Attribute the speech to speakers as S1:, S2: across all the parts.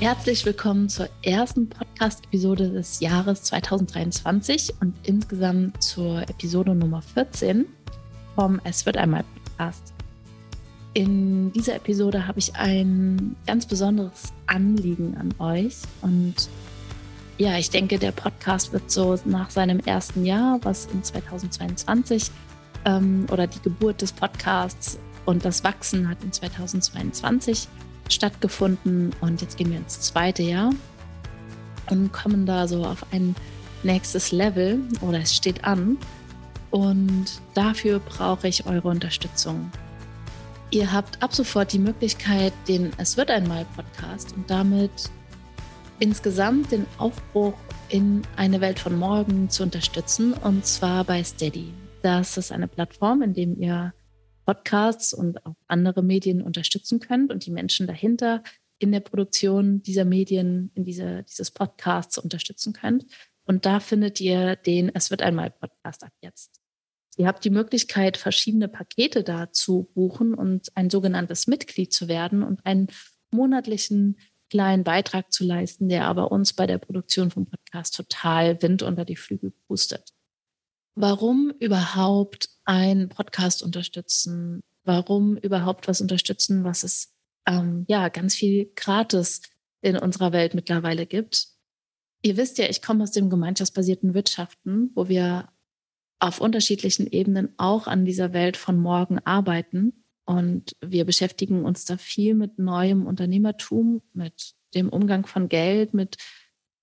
S1: Herzlich willkommen zur ersten Podcast-Episode des Jahres 2023 und insgesamt zur Episode Nummer 14 vom Es wird einmal Podcast. In dieser Episode habe ich ein ganz besonderes Anliegen an euch und ja, ich denke, der Podcast wird so nach seinem ersten Jahr, was in 2022 ähm, oder die Geburt des Podcasts und das Wachsen hat in 2022 stattgefunden und jetzt gehen wir ins zweite Jahr und kommen da so auf ein nächstes Level oder es steht an und dafür brauche ich eure Unterstützung. Ihr habt ab sofort die Möglichkeit, den Es wird einmal Podcast und damit insgesamt den Aufbruch in eine Welt von morgen zu unterstützen und zwar bei Steady. Das ist eine Plattform, in dem ihr Podcasts und auch andere Medien unterstützen könnt und die Menschen dahinter in der Produktion dieser Medien, in diese, dieses Podcasts unterstützen könnt. Und da findet ihr den Es wird einmal Podcast ab jetzt. Ihr habt die Möglichkeit, verschiedene Pakete da zu buchen und ein sogenanntes Mitglied zu werden und einen monatlichen kleinen Beitrag zu leisten, der aber uns bei der Produktion vom Podcast total Wind unter die Flügel pustet. Warum überhaupt ein Podcast unterstützen? Warum überhaupt was unterstützen, was es ähm, ja ganz viel gratis in unserer Welt mittlerweile gibt? Ihr wisst ja, ich komme aus dem gemeinschaftsbasierten Wirtschaften, wo wir auf unterschiedlichen Ebenen auch an dieser Welt von morgen arbeiten. Und wir beschäftigen uns da viel mit neuem Unternehmertum, mit dem Umgang von Geld, mit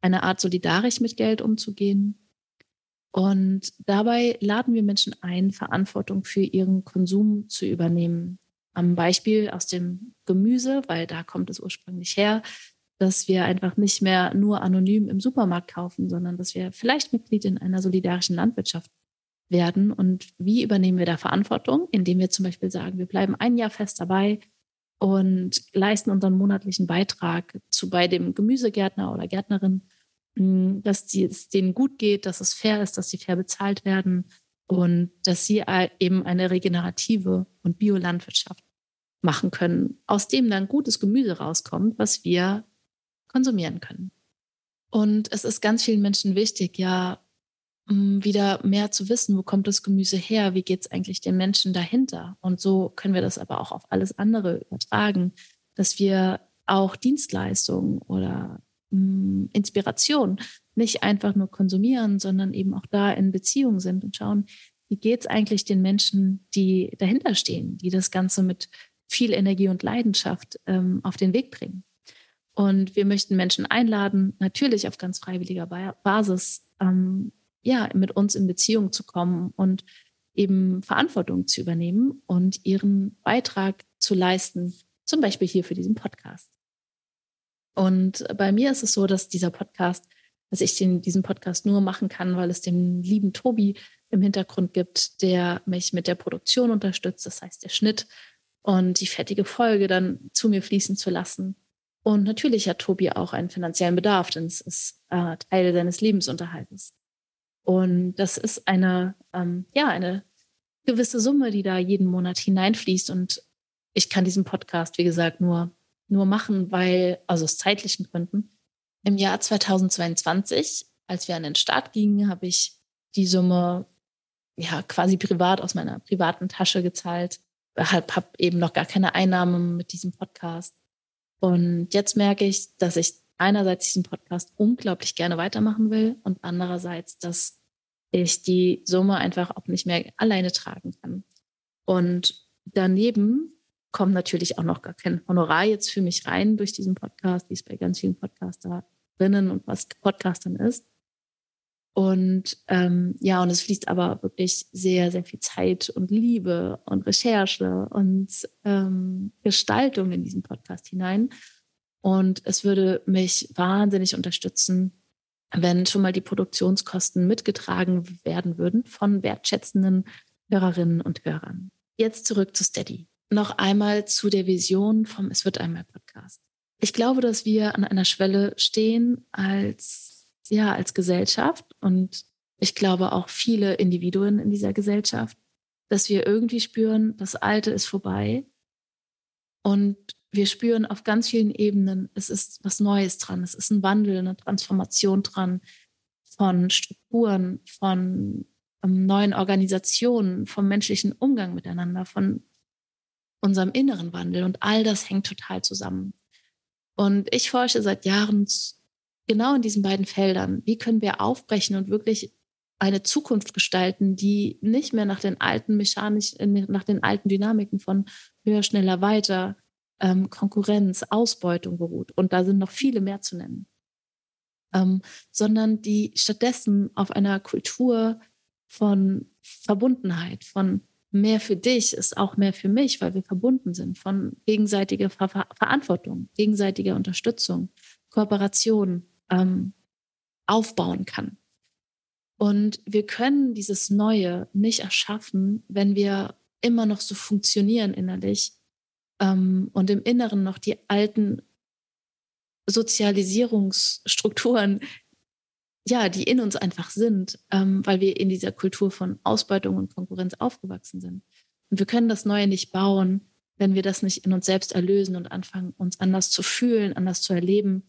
S1: einer Art solidarisch mit Geld umzugehen. Und dabei laden wir Menschen ein, Verantwortung für ihren Konsum zu übernehmen. Am Beispiel aus dem Gemüse, weil da kommt es ursprünglich her, dass wir einfach nicht mehr nur anonym im Supermarkt kaufen, sondern dass wir vielleicht Mitglied in einer solidarischen Landwirtschaft werden. Und wie übernehmen wir da Verantwortung? Indem wir zum Beispiel sagen, wir bleiben ein Jahr fest dabei und leisten unseren monatlichen Beitrag zu bei dem Gemüsegärtner oder Gärtnerin dass es denen gut geht, dass es fair ist, dass sie fair bezahlt werden und dass sie eben eine regenerative und Biolandwirtschaft machen können, aus dem dann gutes Gemüse rauskommt, was wir konsumieren können. Und es ist ganz vielen Menschen wichtig, ja, wieder mehr zu wissen, wo kommt das Gemüse her, wie geht es eigentlich den Menschen dahinter. Und so können wir das aber auch auf alles andere übertragen, dass wir auch Dienstleistungen oder Inspiration nicht einfach nur konsumieren, sondern eben auch da in Beziehung sind und schauen, wie geht es eigentlich den Menschen, die dahinter stehen, die das Ganze mit viel Energie und Leidenschaft ähm, auf den Weg bringen. Und wir möchten Menschen einladen, natürlich auf ganz freiwilliger Basis, ähm, ja, mit uns in Beziehung zu kommen und eben Verantwortung zu übernehmen und ihren Beitrag zu leisten, zum Beispiel hier für diesen Podcast. Und bei mir ist es so, dass dieser Podcast, dass ich den, diesen Podcast nur machen kann, weil es den lieben Tobi im Hintergrund gibt, der mich mit der Produktion unterstützt, das heißt der Schnitt und die fertige Folge dann zu mir fließen zu lassen. Und natürlich hat Tobi auch einen finanziellen Bedarf, denn es ist äh, Teil seines Lebensunterhaltes. Und das ist eine, ähm, ja, eine gewisse Summe, die da jeden Monat hineinfließt. Und ich kann diesen Podcast, wie gesagt, nur nur machen, weil, also aus zeitlichen Gründen, im Jahr 2022, als wir an den Start gingen, habe ich die Summe ja quasi privat aus meiner privaten Tasche gezahlt. Habe hab eben noch gar keine Einnahmen mit diesem Podcast. Und jetzt merke ich, dass ich einerseits diesen Podcast unglaublich gerne weitermachen will und andererseits, dass ich die Summe einfach auch nicht mehr alleine tragen kann. Und daneben kommt natürlich auch noch gar kein Honorar jetzt für mich rein durch diesen Podcast, wie es bei ganz vielen Podcasterinnen und Podcastern ist. Und ähm, ja, und es fließt aber wirklich sehr, sehr viel Zeit und Liebe und Recherche und ähm, Gestaltung in diesen Podcast hinein. Und es würde mich wahnsinnig unterstützen, wenn schon mal die Produktionskosten mitgetragen werden würden von wertschätzenden Hörerinnen und Hörern. Jetzt zurück zu Steady. Noch einmal zu der Vision vom Es wird einmal Podcast. Ich glaube, dass wir an einer Schwelle stehen als ja, als Gesellschaft und ich glaube auch viele Individuen in dieser Gesellschaft, dass wir irgendwie spüren, das Alte ist vorbei und wir spüren auf ganz vielen Ebenen, es ist was Neues dran, es ist ein Wandel, eine Transformation dran von Strukturen, von ähm, neuen Organisationen, vom menschlichen Umgang miteinander, von unserem inneren Wandel und all das hängt total zusammen. Und ich forsche seit Jahren genau in diesen beiden Feldern. Wie können wir aufbrechen und wirklich eine Zukunft gestalten, die nicht mehr nach den alten mechanisch, äh, nach den alten Dynamiken von höher, schneller, weiter, ähm, Konkurrenz, Ausbeutung beruht. Und da sind noch viele mehr zu nennen. Ähm, sondern die stattdessen auf einer Kultur von Verbundenheit, von mehr für dich ist auch mehr für mich, weil wir verbunden sind, von gegenseitiger Ver Verantwortung, gegenseitiger Unterstützung, Kooperation, ähm, aufbauen kann. Und wir können dieses Neue nicht erschaffen, wenn wir immer noch so funktionieren innerlich ähm, und im Inneren noch die alten Sozialisierungsstrukturen, ja, die in uns einfach sind, ähm, weil wir in dieser Kultur von Ausbeutung und Konkurrenz aufgewachsen sind. Und wir können das Neue nicht bauen, wenn wir das nicht in uns selbst erlösen und anfangen, uns anders zu fühlen, anders zu erleben,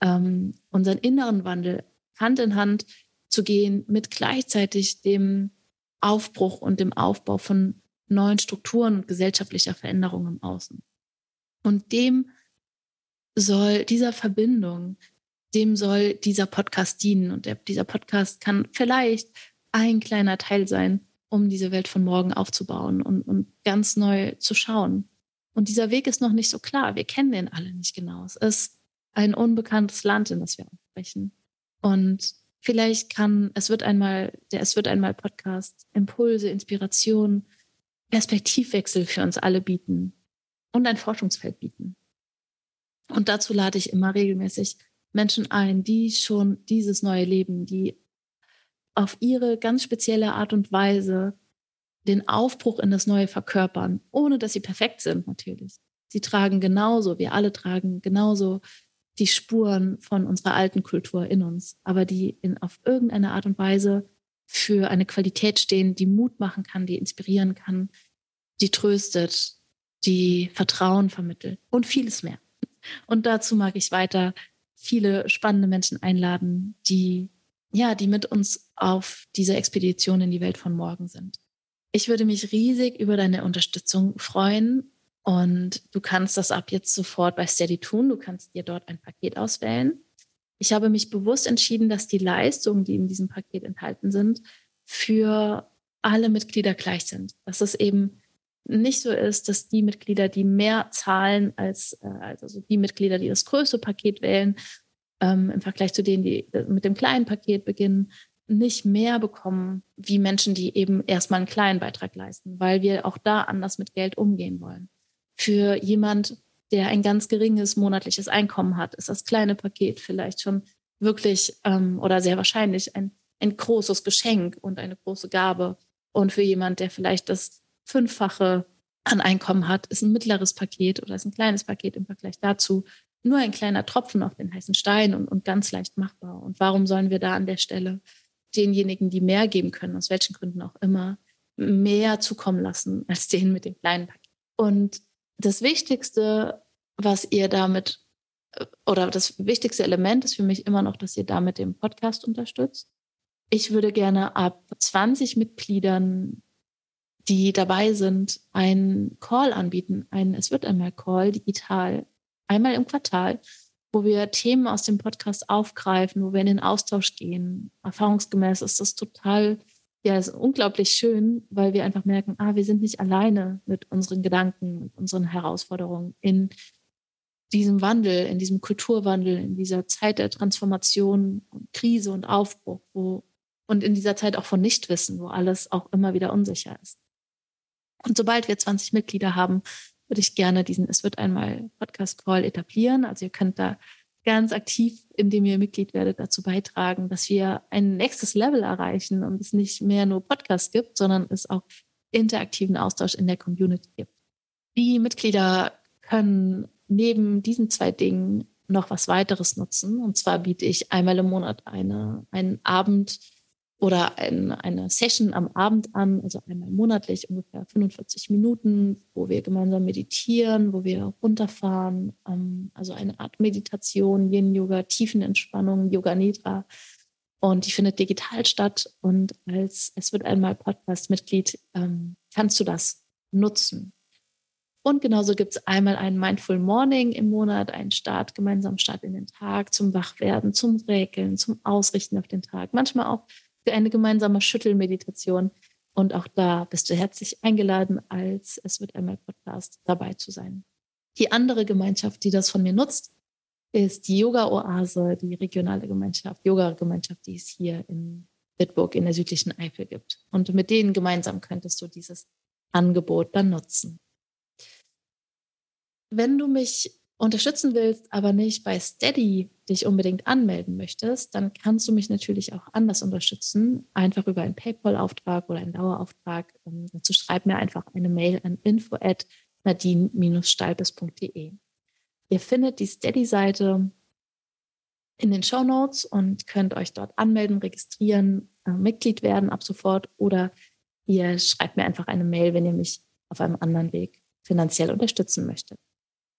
S1: ähm, unseren inneren Wandel Hand in Hand zu gehen mit gleichzeitig dem Aufbruch und dem Aufbau von neuen Strukturen und gesellschaftlicher Veränderung im Außen. Und dem soll dieser Verbindung, dem soll dieser Podcast dienen. Und der, dieser Podcast kann vielleicht ein kleiner Teil sein, um diese Welt von morgen aufzubauen und, und ganz neu zu schauen. Und dieser Weg ist noch nicht so klar. Wir kennen den alle nicht genau. Es ist ein unbekanntes Land, in das wir aufbrechen. Und vielleicht kann, es wird einmal, der Es wird einmal Podcast Impulse, Inspiration, Perspektivwechsel für uns alle bieten und ein Forschungsfeld bieten. Und dazu lade ich immer regelmäßig Menschen ein, die schon dieses neue Leben, die auf ihre ganz spezielle Art und Weise den Aufbruch in das Neue verkörpern, ohne dass sie perfekt sind natürlich. Sie tragen genauso, wir alle tragen genauso die Spuren von unserer alten Kultur in uns, aber die in, auf irgendeine Art und Weise für eine Qualität stehen, die Mut machen kann, die inspirieren kann, die tröstet, die Vertrauen vermittelt und vieles mehr. Und dazu mag ich weiter viele spannende Menschen einladen, die ja, die mit uns auf dieser Expedition in die Welt von morgen sind. Ich würde mich riesig über deine Unterstützung freuen und du kannst das ab jetzt sofort bei Steady tun. Du kannst dir dort ein Paket auswählen. Ich habe mich bewusst entschieden, dass die Leistungen, die in diesem Paket enthalten sind, für alle Mitglieder gleich sind. Dass es eben nicht so ist, dass die Mitglieder, die mehr zahlen als äh, also die Mitglieder, die das größte Paket wählen, ähm, im Vergleich zu denen, die mit dem kleinen Paket beginnen, nicht mehr bekommen wie Menschen, die eben erstmal einen kleinen Beitrag leisten, weil wir auch da anders mit Geld umgehen wollen. Für jemand, der ein ganz geringes monatliches Einkommen hat, ist das kleine Paket vielleicht schon wirklich ähm, oder sehr wahrscheinlich ein, ein großes Geschenk und eine große Gabe. Und für jemand, der vielleicht das Fünffache an Einkommen hat, ist ein mittleres Paket oder ist ein kleines Paket im Vergleich dazu nur ein kleiner Tropfen auf den heißen Stein und, und ganz leicht machbar. Und warum sollen wir da an der Stelle denjenigen, die mehr geben können, aus welchen Gründen auch immer, mehr zukommen lassen als denen mit dem kleinen Paket? Und das Wichtigste, was ihr damit, oder das wichtigste Element ist für mich immer noch, dass ihr damit den Podcast unterstützt. Ich würde gerne ab 20 Mitgliedern, die dabei sind, einen Call anbieten. Ein, es wird einmal Call digital, einmal im Quartal, wo wir Themen aus dem Podcast aufgreifen, wo wir in den Austausch gehen. Erfahrungsgemäß ist das total ja, ist unglaublich schön, weil wir einfach merken, ah, wir sind nicht alleine mit unseren Gedanken, mit unseren Herausforderungen in diesem Wandel, in diesem Kulturwandel, in dieser Zeit der Transformation und Krise und Aufbruch, wo und in dieser Zeit auch von Nichtwissen, wo alles auch immer wieder unsicher ist. Und sobald wir 20 Mitglieder haben, würde ich gerne diesen Es wird einmal Podcast Call etablieren. Also ihr könnt da ganz aktiv, indem ihr Mitglied werdet, dazu beitragen, dass wir ein nächstes Level erreichen und es nicht mehr nur Podcasts gibt, sondern es auch interaktiven Austausch in der Community gibt. Die Mitglieder können neben diesen zwei Dingen noch was weiteres nutzen. Und zwar biete ich einmal im Monat eine, einen Abend oder ein, eine Session am Abend an, also einmal monatlich ungefähr 45 Minuten, wo wir gemeinsam meditieren, wo wir runterfahren, ähm, also eine Art Meditation, Yin-Yoga, Tiefenentspannung, Yoga Nidra. Und die findet digital statt. Und als Es wird einmal Podcast-Mitglied ähm, kannst du das nutzen. Und genauso gibt es einmal einen Mindful Morning im Monat, einen Start, gemeinsamen Start in den Tag, zum Wachwerden, zum Räkeln, zum Ausrichten auf den Tag. Manchmal auch eine gemeinsame Schüttelmeditation. Und auch da bist du herzlich eingeladen, als Es wird einmal Podcast dabei zu sein. Die andere Gemeinschaft, die das von mir nutzt, ist die Yoga-Oase, die regionale Gemeinschaft, Yoga-Gemeinschaft, die es hier in Bitburg in der südlichen Eifel gibt. Und mit denen gemeinsam könntest du dieses Angebot dann nutzen. Wenn du mich unterstützen willst, aber nicht bei Steady dich unbedingt anmelden möchtest, dann kannst du mich natürlich auch anders unterstützen, einfach über einen PayPal-Auftrag oder einen Dauerauftrag. Ähm, dazu schreib mir einfach eine Mail an info at nadine-stalbes.de. Ihr findet die Steady-Seite in den Show Notes und könnt euch dort anmelden, registrieren, äh, Mitglied werden ab sofort oder ihr schreibt mir einfach eine Mail, wenn ihr mich auf einem anderen Weg finanziell unterstützen möchtet.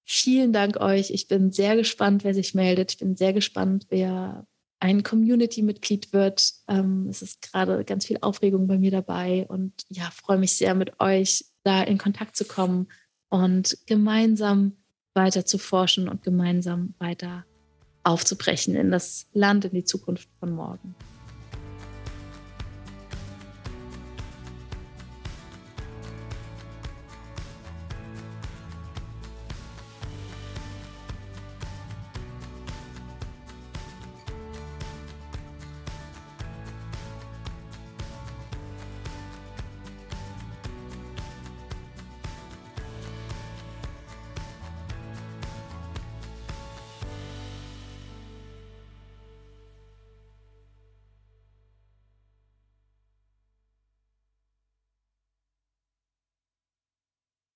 S1: Vielen Dank euch. Ich bin sehr gespannt, wer sich meldet. Ich bin sehr gespannt, wer ein Community-Mitglied wird. Ähm, es ist gerade ganz viel Aufregung bei mir dabei und ja, freue mich sehr mit euch da in Kontakt zu kommen und gemeinsam weiter zu forschen und gemeinsam weiter aufzubrechen in das Land, in die Zukunft von morgen.